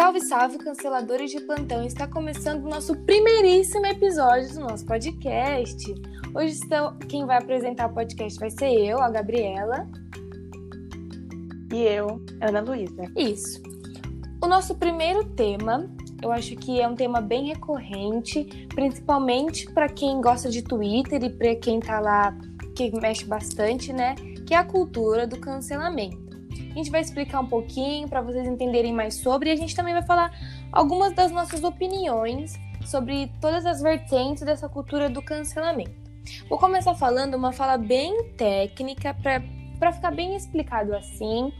Salve, salve, canceladores de plantão! Está começando o nosso primeiríssimo episódio do nosso podcast. Hoje quem vai apresentar o podcast vai ser eu, a Gabriela. E eu, Ana Luísa. Isso. O nosso primeiro tema, eu acho que é um tema bem recorrente, principalmente para quem gosta de Twitter e para quem tá lá, que mexe bastante, né? Que é a cultura do cancelamento. A gente vai explicar um pouquinho para vocês entenderem mais sobre e a gente também vai falar algumas das nossas opiniões sobre todas as vertentes dessa cultura do cancelamento. Vou começar falando uma fala bem técnica para ficar bem explicado assim,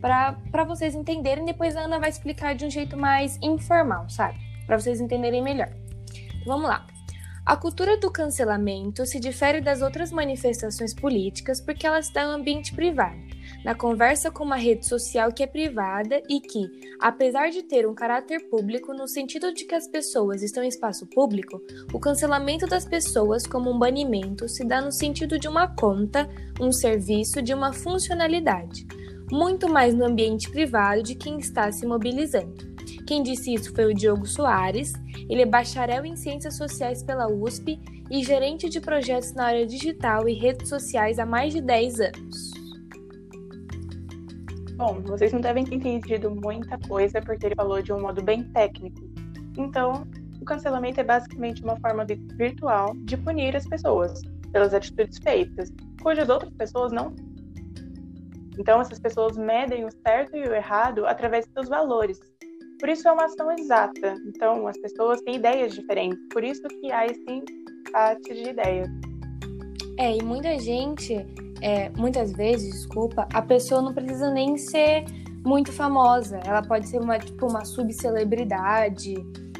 para vocês entenderem. Depois a Ana vai explicar de um jeito mais informal, sabe? Para vocês entenderem melhor. Então, vamos lá. A cultura do cancelamento se difere das outras manifestações políticas porque ela está em um ambiente privado na conversa com uma rede social que é privada e que, apesar de ter um caráter público no sentido de que as pessoas estão em espaço público, o cancelamento das pessoas como um banimento se dá no sentido de uma conta, um serviço, de uma funcionalidade, muito mais no ambiente privado de quem está se mobilizando. Quem disse isso foi o Diogo Soares. Ele é bacharel em Ciências Sociais pela USP e gerente de projetos na área digital e redes sociais há mais de 10 anos. Bom, vocês não devem ter entendido muita coisa porque ele falou de um modo bem técnico. Então, o cancelamento é basicamente uma forma virtual de punir as pessoas pelas atitudes feitas, cujas outras pessoas não. Então, essas pessoas medem o certo e o errado através de seus valores. Por isso é uma ação exata. Então, as pessoas têm ideias diferentes. Por isso que há esse empate de ideias. É, e muita gente é, muitas vezes, desculpa, a pessoa não precisa nem ser muito famosa. Ela pode ser uma, tipo, uma subcelebridade.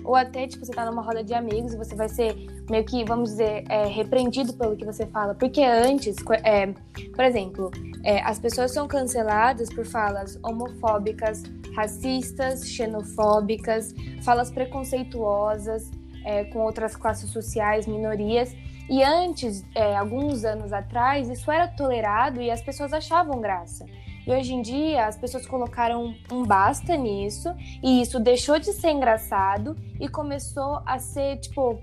Ou até, tipo, você tá numa roda de amigos e você vai ser meio que, vamos dizer, é, repreendido pelo que você fala. Porque antes, é, por exemplo, é, as pessoas são canceladas por falas homofóbicas, racistas, xenofóbicas, falas preconceituosas é, com outras classes sociais, minorias. E antes, é, alguns anos atrás, isso era tolerado e as pessoas achavam graça. E hoje em dia as pessoas colocaram um basta nisso e isso deixou de ser engraçado e começou a ser, tipo,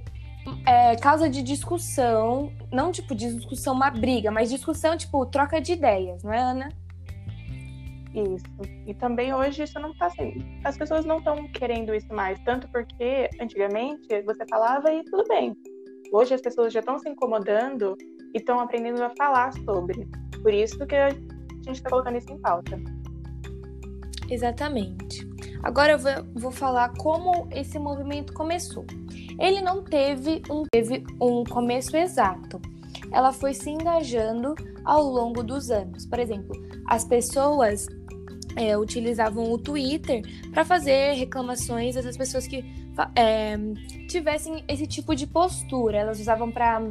é, causa de discussão, não tipo de discussão, uma briga, mas discussão, tipo, troca de ideias, não é, Ana? Isso. E também hoje isso não está sendo. As pessoas não estão querendo isso mais, tanto porque antigamente você falava e tudo bem Hoje as pessoas já estão se incomodando e estão aprendendo a falar sobre. Por isso que a gente está colocando isso em pauta. Exatamente. Agora eu vou, falar como esse movimento começou. Ele não teve um, teve um começo exato. Ela foi se engajando ao longo dos anos. Por exemplo, as pessoas é, utilizavam o Twitter para fazer reclamações dessas pessoas que é, tivessem esse tipo de postura. Elas usavam para.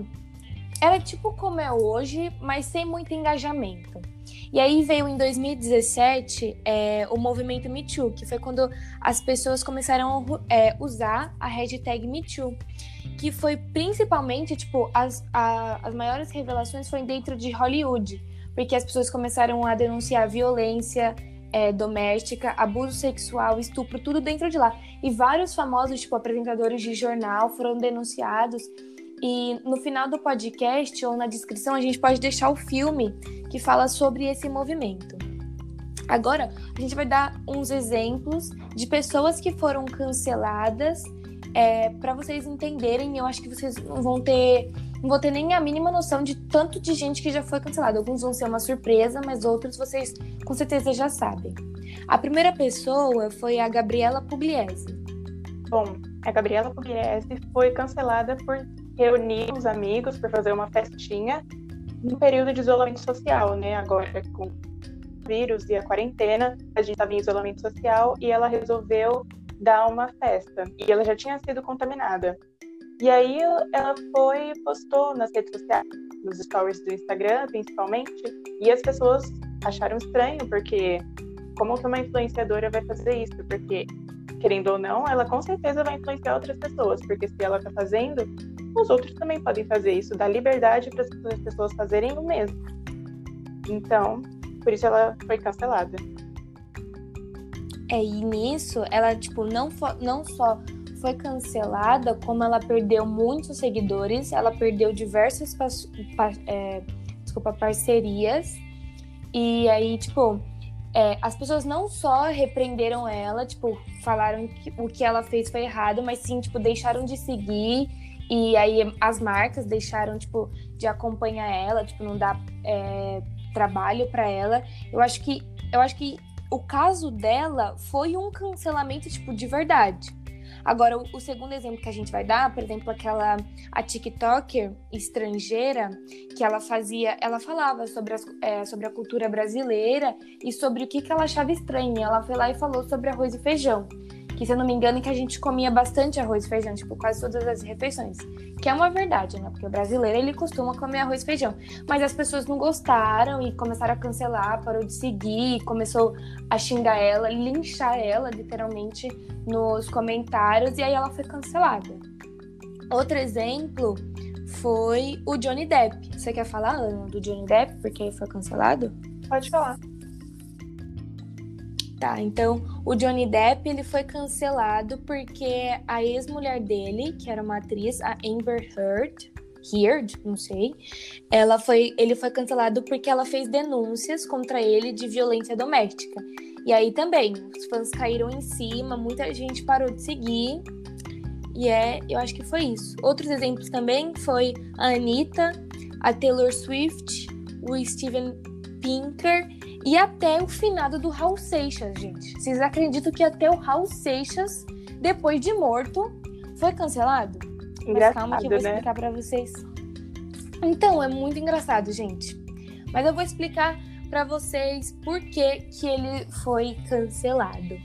Era tipo como é hoje, mas sem muito engajamento. E aí veio em 2017 é, o movimento Me Too, que foi quando as pessoas começaram a é, usar a hashtag MeToo, que foi principalmente, tipo, as, a, as maiores revelações foram dentro de Hollywood, porque as pessoas começaram a denunciar violência, é, doméstica, abuso sexual, estupro, tudo dentro de lá. E vários famosos, tipo apresentadores de jornal, foram denunciados. E no final do podcast ou na descrição a gente pode deixar o filme que fala sobre esse movimento. Agora a gente vai dar uns exemplos de pessoas que foram canceladas é, para vocês entenderem. Eu acho que vocês vão ter não vou ter nem a mínima noção de tanto de gente que já foi cancelada. Alguns vão ser uma surpresa, mas outros vocês com certeza já sabem. A primeira pessoa foi a Gabriela Pugliese. Bom, a Gabriela Pugliese foi cancelada por reunir os amigos para fazer uma festinha no período de isolamento social, né? Agora com o vírus e a quarentena, a gente estava em isolamento social e ela resolveu dar uma festa. E ela já tinha sido contaminada. E aí ela foi postou nas redes sociais, nos stories do Instagram, principalmente, e as pessoas acharam estranho, porque como que uma influenciadora vai fazer isso? Porque, querendo ou não, ela com certeza vai influenciar outras pessoas, porque se ela tá fazendo, os outros também podem fazer isso, dá liberdade para as pessoas fazerem o mesmo. Então, por isso ela foi cancelada. É, e nisso, ela, tipo, não, não só foi cancelada, como ela perdeu muitos seguidores, ela perdeu diversas é, desculpa, parcerias. E aí, tipo, é, as pessoas não só repreenderam ela, tipo, falaram que o que ela fez foi errado, mas sim, tipo, deixaram de seguir. E aí as marcas deixaram, tipo, de acompanhar ela, tipo, não dar é, trabalho para ela. Eu acho que eu acho que o caso dela foi um cancelamento, tipo, de verdade. Agora, o, o, segundo exemplo que a gente vai dar, por exemplo, aquela a TikToker estrangeira que ela fazia, ela falava sobre, as, é, sobre a cultura brasileira e sobre o que, que ela achava estranho. Ela foi lá e falou sobre arroz e feijão que se eu não me engano, que a gente comia bastante arroz e feijão, tipo, quase todas as refeições. Que é uma verdade, né? Porque o brasileiro, ele costuma comer arroz e feijão. Mas as pessoas não gostaram e começaram a cancelar, parou de seguir, começou a xingar ela, linchar ela, literalmente, nos comentários, e aí ela foi cancelada. Outro exemplo foi o Johnny Depp. Você quer falar, Ana, do Johnny Depp, porque foi cancelado? Pode falar. Tá, então o Johnny Depp ele foi cancelado porque a ex-mulher dele, que era uma atriz, a Amber Heard, Heard, não sei, ela foi, ele foi cancelado porque ela fez denúncias contra ele de violência doméstica. E aí também, os fãs caíram em cima, muita gente parou de seguir. E é, eu acho que foi isso. Outros exemplos também foi a Anitta, a Taylor Swift, o Steven Pinker e até o finado do Raul Seixas, gente. Vocês acreditam que até o Raul Seixas, depois de morto, foi cancelado? Engraçado, Mas calma que eu vou né? explicar para vocês. Então, é muito engraçado, gente. Mas eu vou explicar para vocês por que, que ele foi cancelado.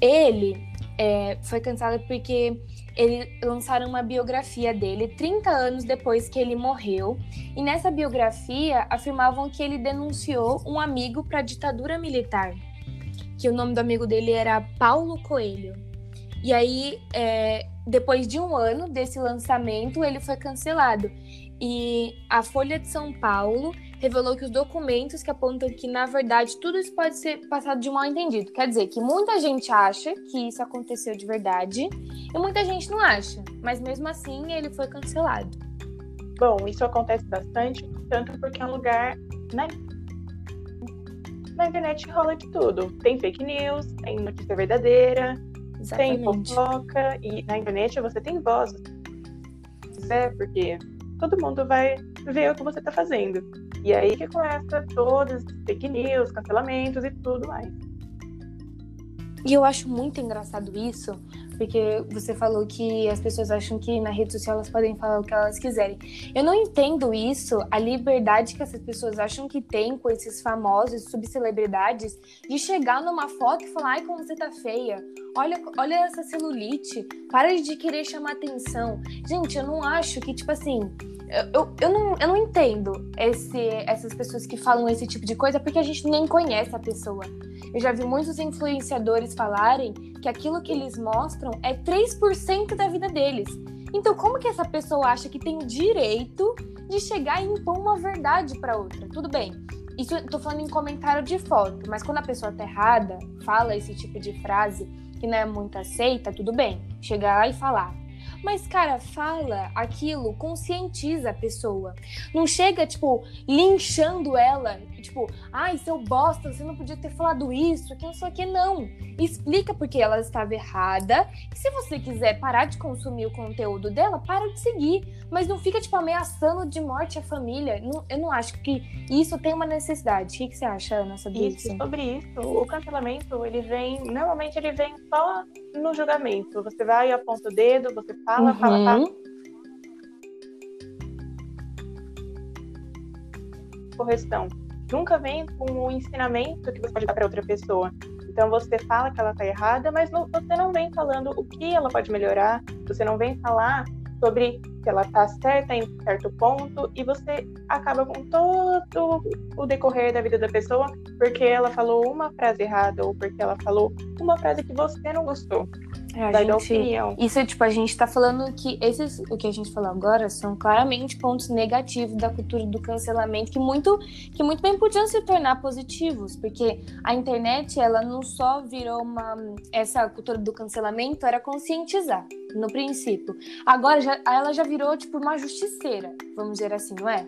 Ele é, foi cancelado porque ele lançaram uma biografia dele 30 anos depois que ele morreu. E nessa biografia afirmavam que ele denunciou um amigo para a ditadura militar, que o nome do amigo dele era Paulo Coelho. E aí, é, depois de um ano desse lançamento, ele foi cancelado. E a Folha de São Paulo revelou que os documentos que apontam que, na verdade, tudo isso pode ser passado de mal entendido. Quer dizer que muita gente acha que isso aconteceu de verdade e muita gente não acha. Mas mesmo assim, ele foi cancelado. Bom, isso acontece bastante, tanto porque é um lugar. Né? Na internet rola de tudo. Tem fake news, tem notícia verdadeira, Exatamente. tem fofoca, e na internet você tem voz. É, porque todo mundo vai ver o que você está fazendo. E aí que começa todas as fake news, cancelamentos e tudo mais. E eu acho muito engraçado isso, porque você falou que as pessoas acham que na rede social elas podem falar o que elas quiserem. Eu não entendo isso, a liberdade que essas pessoas acham que tem com esses famosos subcelebridades de chegar numa foto e falar: ai, como você tá feia, olha, olha essa celulite, para de querer chamar atenção. Gente, eu não acho que, tipo assim, eu, eu, não, eu não entendo esse, essas pessoas que falam esse tipo de coisa porque a gente nem conhece a pessoa. Eu já vi muitos influenciadores falarem que aquilo que eles mostram é 3% da vida deles. Então, como que essa pessoa acha que tem direito de chegar e impor uma verdade para outra? Tudo bem. Isso eu tô falando em comentário de foto, mas quando a pessoa tá errada, fala esse tipo de frase que não é muito aceita, tudo bem. Chegar e falar. Mas, cara, fala aquilo, conscientiza a pessoa. Não chega, tipo, linchando ela, tipo, ai, seu bosta, você não podia ter falado isso, que não sei o que, não. Explica porque ela estava errada. E se você quiser parar de consumir o conteúdo dela, para de seguir. Mas não fica, tipo, ameaçando de morte a família. Não, eu não acho que isso tem uma necessidade. O que, que você acha, Ana, sobre isso? isso? Sobre isso, o cancelamento, ele vem, normalmente ele vem só no julgamento. Você vai e aponta o dedo, você fala, uhum. fala, fala. Correção. Nunca vem com o ensinamento que você pode dar para outra pessoa. Então você fala que ela está errada, mas não, você não vem falando o que ela pode melhorar, você não vem falar sobre que ela está certa em certo ponto e você acaba com todo o decorrer da vida da pessoa porque ela falou uma frase errada ou porque ela falou uma frase que você não gostou. É, dar gente, opinião. Isso, tipo, a gente tá falando que esses, o que a gente falou agora são claramente pontos negativos da cultura do cancelamento que muito, que muito bem podiam se tornar positivos, porque a internet, ela não só virou uma, essa cultura do cancelamento era conscientizar, no princípio. Agora, já, ela já virou, tipo, uma justiceira, vamos dizer assim, não é?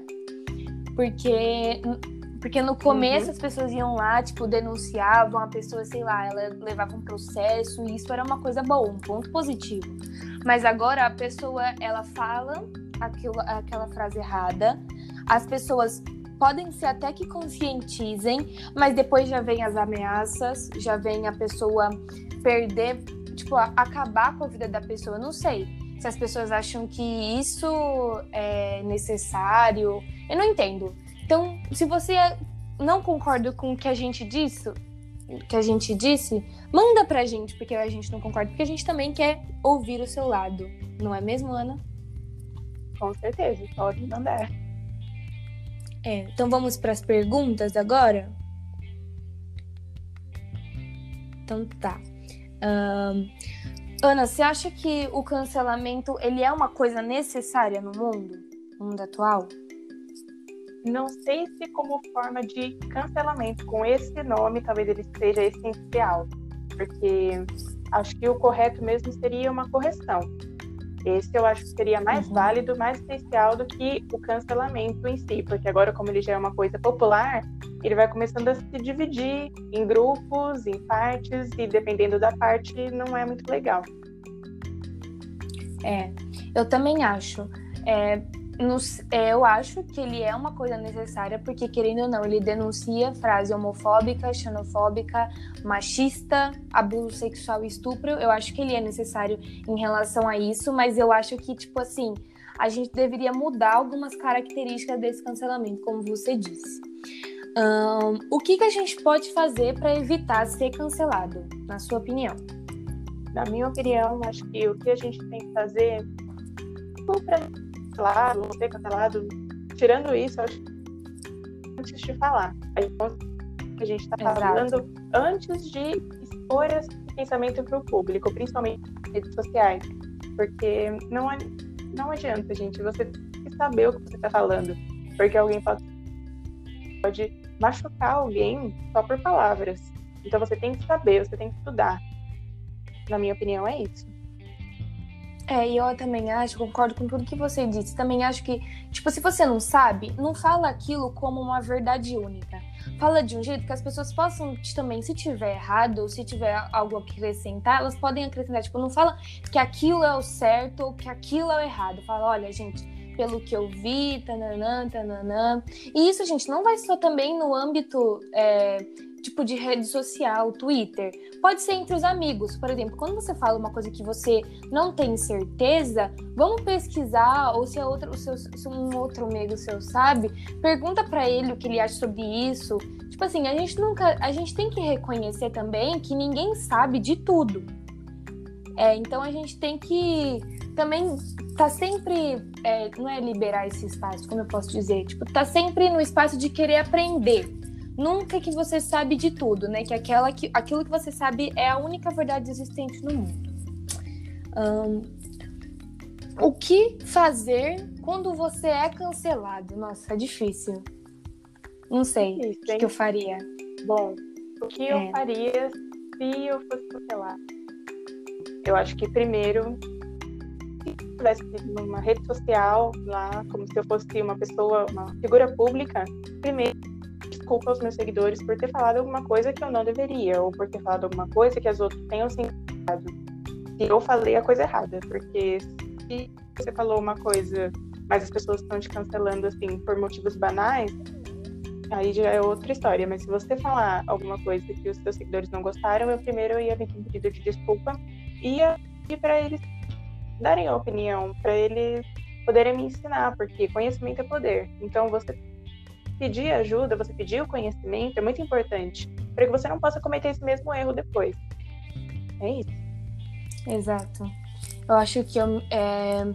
Porque porque no começo uhum. as pessoas iam lá, tipo, denunciavam a pessoa, sei lá, ela levava um processo, e isso era uma coisa boa, um ponto positivo. Mas agora a pessoa, ela fala aquilo, aquela frase errada, as pessoas podem ser até que conscientizem, mas depois já vem as ameaças, já vem a pessoa perder, tipo, acabar com a vida da pessoa. não sei se as pessoas acham que isso é necessário. Eu não entendo. Então, se você não concorda com o que a gente disse, que a gente disse, manda pra gente, porque a gente não concorda, porque a gente também quer ouvir o seu lado. Não é mesmo, Ana? Com certeza, pode mandar. É, então vamos para as perguntas agora? Então tá. Um, Ana, você acha que o cancelamento ele é uma coisa necessária no mundo, no mundo atual? Não sei se como forma de cancelamento, com esse nome, talvez ele seja essencial, porque acho que o correto mesmo seria uma correção. Esse eu acho que seria mais uhum. válido, mais essencial do que o cancelamento em si, porque agora, como ele já é uma coisa popular, ele vai começando a se dividir em grupos, em partes, e dependendo da parte, não é muito legal. É, eu também acho. É, é, eu acho que ele é uma coisa necessária, porque, querendo ou não, ele denuncia frase homofóbica, xenofóbica, machista, abuso sexual e estupro. Eu acho que ele é necessário em relação a isso, mas eu acho que, tipo assim, a gente deveria mudar algumas características desse cancelamento, como você disse. Um, o que, que a gente pode fazer para evitar ser cancelado, na sua opinião? Na minha opinião, acho que o que a gente tem que fazer cancelado, não ser cancelado. Tirando isso, acho antes de falar. A gente está falando antes de expor esse pensamento para o público, principalmente nas redes sociais. Porque não, não adianta, gente, você tem que saber o que você está falando. Porque alguém pode, pode machucar alguém só por palavras. Então você tem que saber, você tem que estudar. Na minha opinião, é isso. É, e eu também acho, concordo com tudo que você disse. Também acho que, tipo, se você não sabe, não fala aquilo como uma verdade única. Fala de um jeito que as pessoas possam também, se tiver errado ou se tiver algo a acrescentar, elas podem acrescentar. Tipo, não fala que aquilo é o certo ou que aquilo é o errado. Fala, olha, gente, pelo que eu vi, tananã, tananã. E isso, gente, não vai só também no âmbito é, tipo de rede social, Twitter. Pode ser entre os amigos, por exemplo, quando você fala uma coisa que você não tem certeza, vamos pesquisar ou se é outro, se, um outro amigo seu sabe, pergunta para ele o que ele acha sobre isso. Tipo assim, a gente nunca, a gente tem que reconhecer também que ninguém sabe de tudo. É, então a gente tem que também tá sempre, é, não é liberar esse espaço, como eu posso dizer, tipo, tá sempre no espaço de querer aprender nunca que você sabe de tudo, né? Que, aquela que aquilo que você sabe é a única verdade existente no mundo. Um, o que fazer quando você é cancelado? Nossa, é difícil. Não sei o que, que, eu faria. Bom, o que é. eu faria se eu fosse cancelado? Eu acho que primeiro, se eu estivesse numa rede social lá, como se eu fosse uma pessoa, uma figura pública, primeiro desculpa aos meus seguidores por ter falado alguma coisa que eu não deveria, ou por ter falado alguma coisa que as outras tenham sentido. Se eu falei a coisa errada, porque se você falou uma coisa, mas as pessoas estão te cancelando assim por motivos banais, aí já é outra história. Mas se você falar alguma coisa que os seus seguidores não gostaram, eu primeiro ia vir com um pedido de desculpa ia pedir para eles darem a opinião, para eles poderem me ensinar, porque conhecimento é poder. Então você pedir ajuda, você pedir o conhecimento é muito importante para que você não possa cometer esse mesmo erro depois. É isso. Exato. Eu acho que eu, é,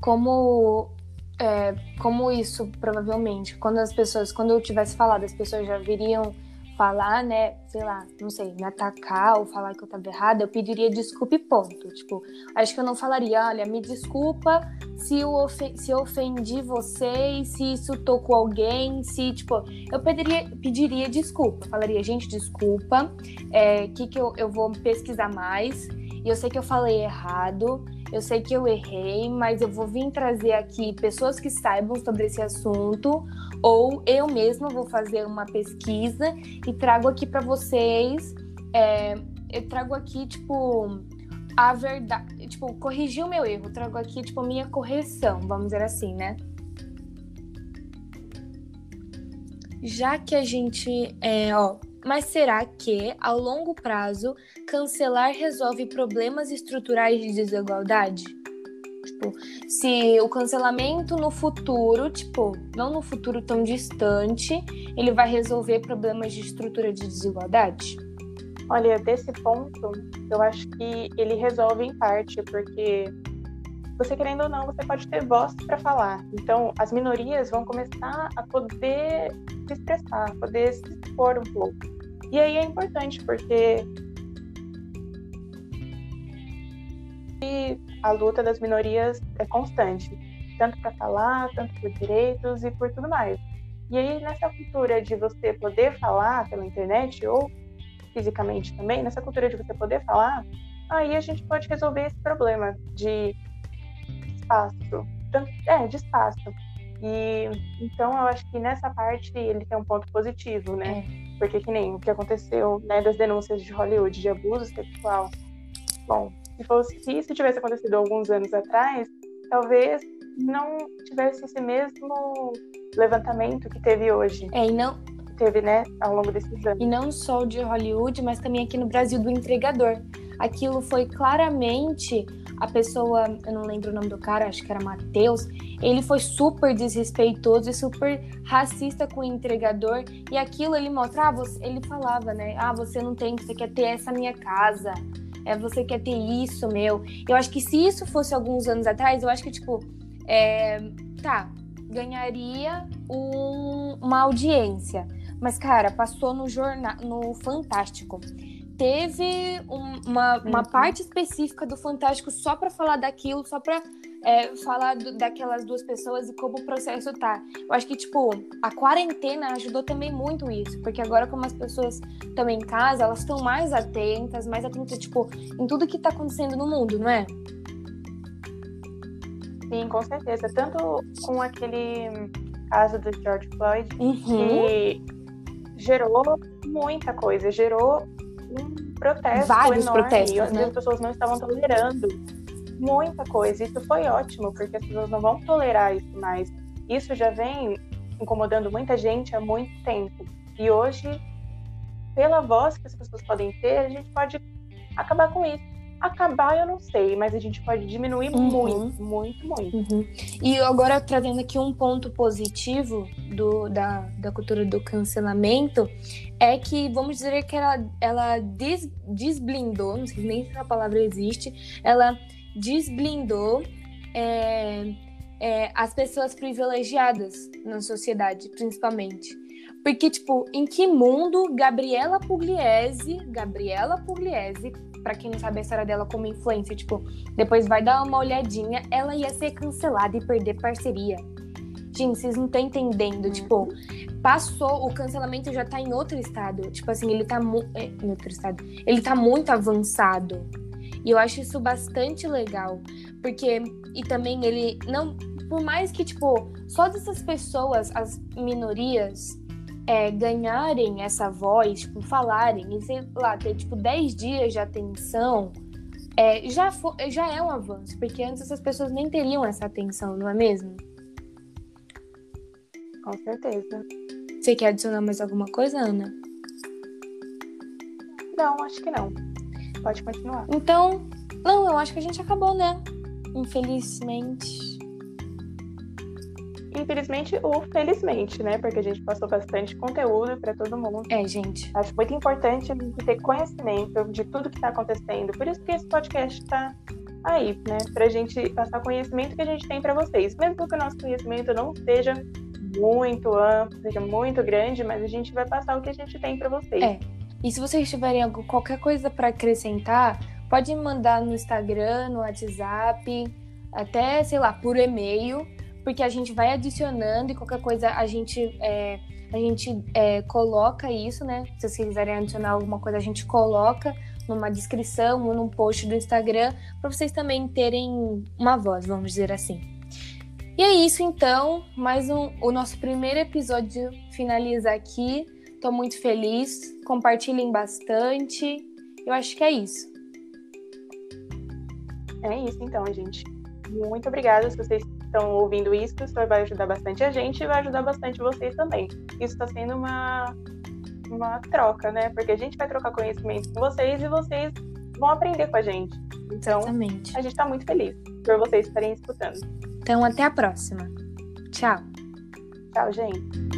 como é, como isso provavelmente quando as pessoas quando eu tivesse falado as pessoas já viriam falar, né, sei lá, não sei, me atacar ou falar que eu tava errada, eu pediria desculpa e ponto. Tipo, acho que eu não falaria, olha, me desculpa se eu, se eu ofendi vocês, se isso tocou alguém, se, tipo, eu pediria, pediria desculpa. Falaria, gente, desculpa, é, que que eu, eu vou pesquisar mais, e eu sei que eu falei errado, eu sei que eu errei, mas eu vou vir trazer aqui pessoas que saibam sobre esse assunto, ou eu mesma vou fazer uma pesquisa e trago aqui para vocês. É, eu trago aqui, tipo, a verdade, tipo, corrigir o meu erro, trago aqui, tipo, minha correção, vamos dizer assim, né? Já que a gente, é, ó, mas será que, ao longo prazo, cancelar resolve problemas estruturais de desigualdade? Tipo, se o cancelamento no futuro, tipo, não no futuro tão distante, ele vai resolver problemas de estrutura de desigualdade? Olha, desse ponto, eu acho que ele resolve em parte, porque você querendo ou não, você pode ter voz para falar. Então, as minorias vão começar a poder se expressar, poder se expor um pouco. E aí é importante, porque a luta das minorias é constante, tanto para falar, tanto por direitos e por tudo mais. E aí, nessa cultura de você poder falar pela internet ou fisicamente também, nessa cultura de você poder falar, aí a gente pode resolver esse problema de espaço. É, de espaço. E então eu acho que nessa parte ele tem um ponto positivo, né? É. Porque que nem o que aconteceu, né, das denúncias de Hollywood de abuso sexual. Bom, se, fosse, se isso tivesse acontecido alguns anos atrás, talvez não tivesse esse mesmo levantamento que teve hoje. É, e não. Teve, né, ao longo desses anos. E não só o de Hollywood, mas também aqui no Brasil do entregador. Aquilo foi claramente a pessoa, eu não lembro o nome do cara, acho que era Matheus, ele foi super desrespeitoso e super racista com o entregador. E aquilo ele mostra, ah, ele falava, né? Ah, você não tem, você quer ter essa minha casa é, você quer ter isso, meu. Eu acho que se isso fosse alguns anos atrás, eu acho que, tipo, é, tá, ganharia um, uma audiência. Mas, cara, passou no jornal, no Fantástico. Teve um, uma, uma uhum. parte específica do Fantástico só para falar daquilo, só para é, falar do, daquelas duas pessoas e como o processo tá. Eu acho que, tipo, a quarentena ajudou também muito isso, porque agora, como as pessoas estão em casa, elas estão mais atentas, mais atentas, tipo, em tudo que tá acontecendo no mundo, não é? Sim, com certeza. Tanto com aquele caso do George Floyd, uhum. que gerou muita coisa, gerou um protesto Vários enorme, protestos, né? as pessoas não estavam tolerando muita coisa. Isso foi ótimo, porque as pessoas não vão tolerar isso mais. Isso já vem incomodando muita gente há muito tempo. E hoje, pela voz que as pessoas podem ter, a gente pode acabar com isso. Acabar eu não sei, mas a gente pode diminuir uhum. muito, muito, muito. Uhum. E agora trazendo aqui um ponto positivo do, da, da cultura do cancelamento, é que vamos dizer que ela, ela des, desblindou, não sei nem se a palavra existe, ela desblindou é, é, as pessoas privilegiadas na sociedade, principalmente. Porque, tipo, em que mundo Gabriela Pugliese, Gabriela Pugliese, para quem não sabe a história dela como influência, tipo, depois vai dar uma olhadinha, ela ia ser cancelada e perder parceria. Gente, vocês não estão entendendo, tipo, passou, o cancelamento já tá em outro estado. Tipo assim, ele tá é, em outro estado. Ele tá muito avançado. E eu acho isso bastante legal, porque e também ele não, por mais que tipo só dessas pessoas, as minorias é, ganharem essa voz, tipo, falarem e sei lá, ter tipo 10 dias de atenção, é, já, for, já é um avanço, porque antes essas pessoas nem teriam essa atenção, não é mesmo? Com certeza. Você quer adicionar mais alguma coisa, Ana? Não, acho que não. Pode continuar. Então, não, eu acho que a gente acabou, né? Infelizmente. Infelizmente ou felizmente, né? Porque a gente passou bastante conteúdo para todo mundo. É, gente. Acho muito importante ter conhecimento de tudo que está acontecendo. Por isso que esse podcast está aí, né? Pra gente passar conhecimento que a gente tem para vocês. Mesmo que o nosso conhecimento não seja muito amplo, seja muito grande, mas a gente vai passar o que a gente tem para vocês. É. E se vocês tiverem qualquer coisa para acrescentar, pode mandar no Instagram, no WhatsApp, até, sei lá, por e-mail, porque a gente vai adicionando e qualquer coisa a gente, é, a gente é, coloca isso, né? Se vocês quiserem adicionar alguma coisa, a gente coloca numa descrição ou num post do Instagram, para vocês também terem uma voz, vamos dizer assim. E é isso então, mais um, o nosso primeiro episódio finaliza aqui. Estou muito feliz, compartilhem bastante. Eu acho que é isso. É isso então, gente. Muito obrigada se vocês estão ouvindo isso, isso vai ajudar bastante a gente e vai ajudar bastante vocês também. Isso está sendo uma uma troca, né? Porque a gente vai trocar conhecimento com vocês e vocês vão aprender com a gente. Então, Exatamente. a gente está muito feliz por vocês estarem escutando. Então, até a próxima. Tchau. Tchau, gente.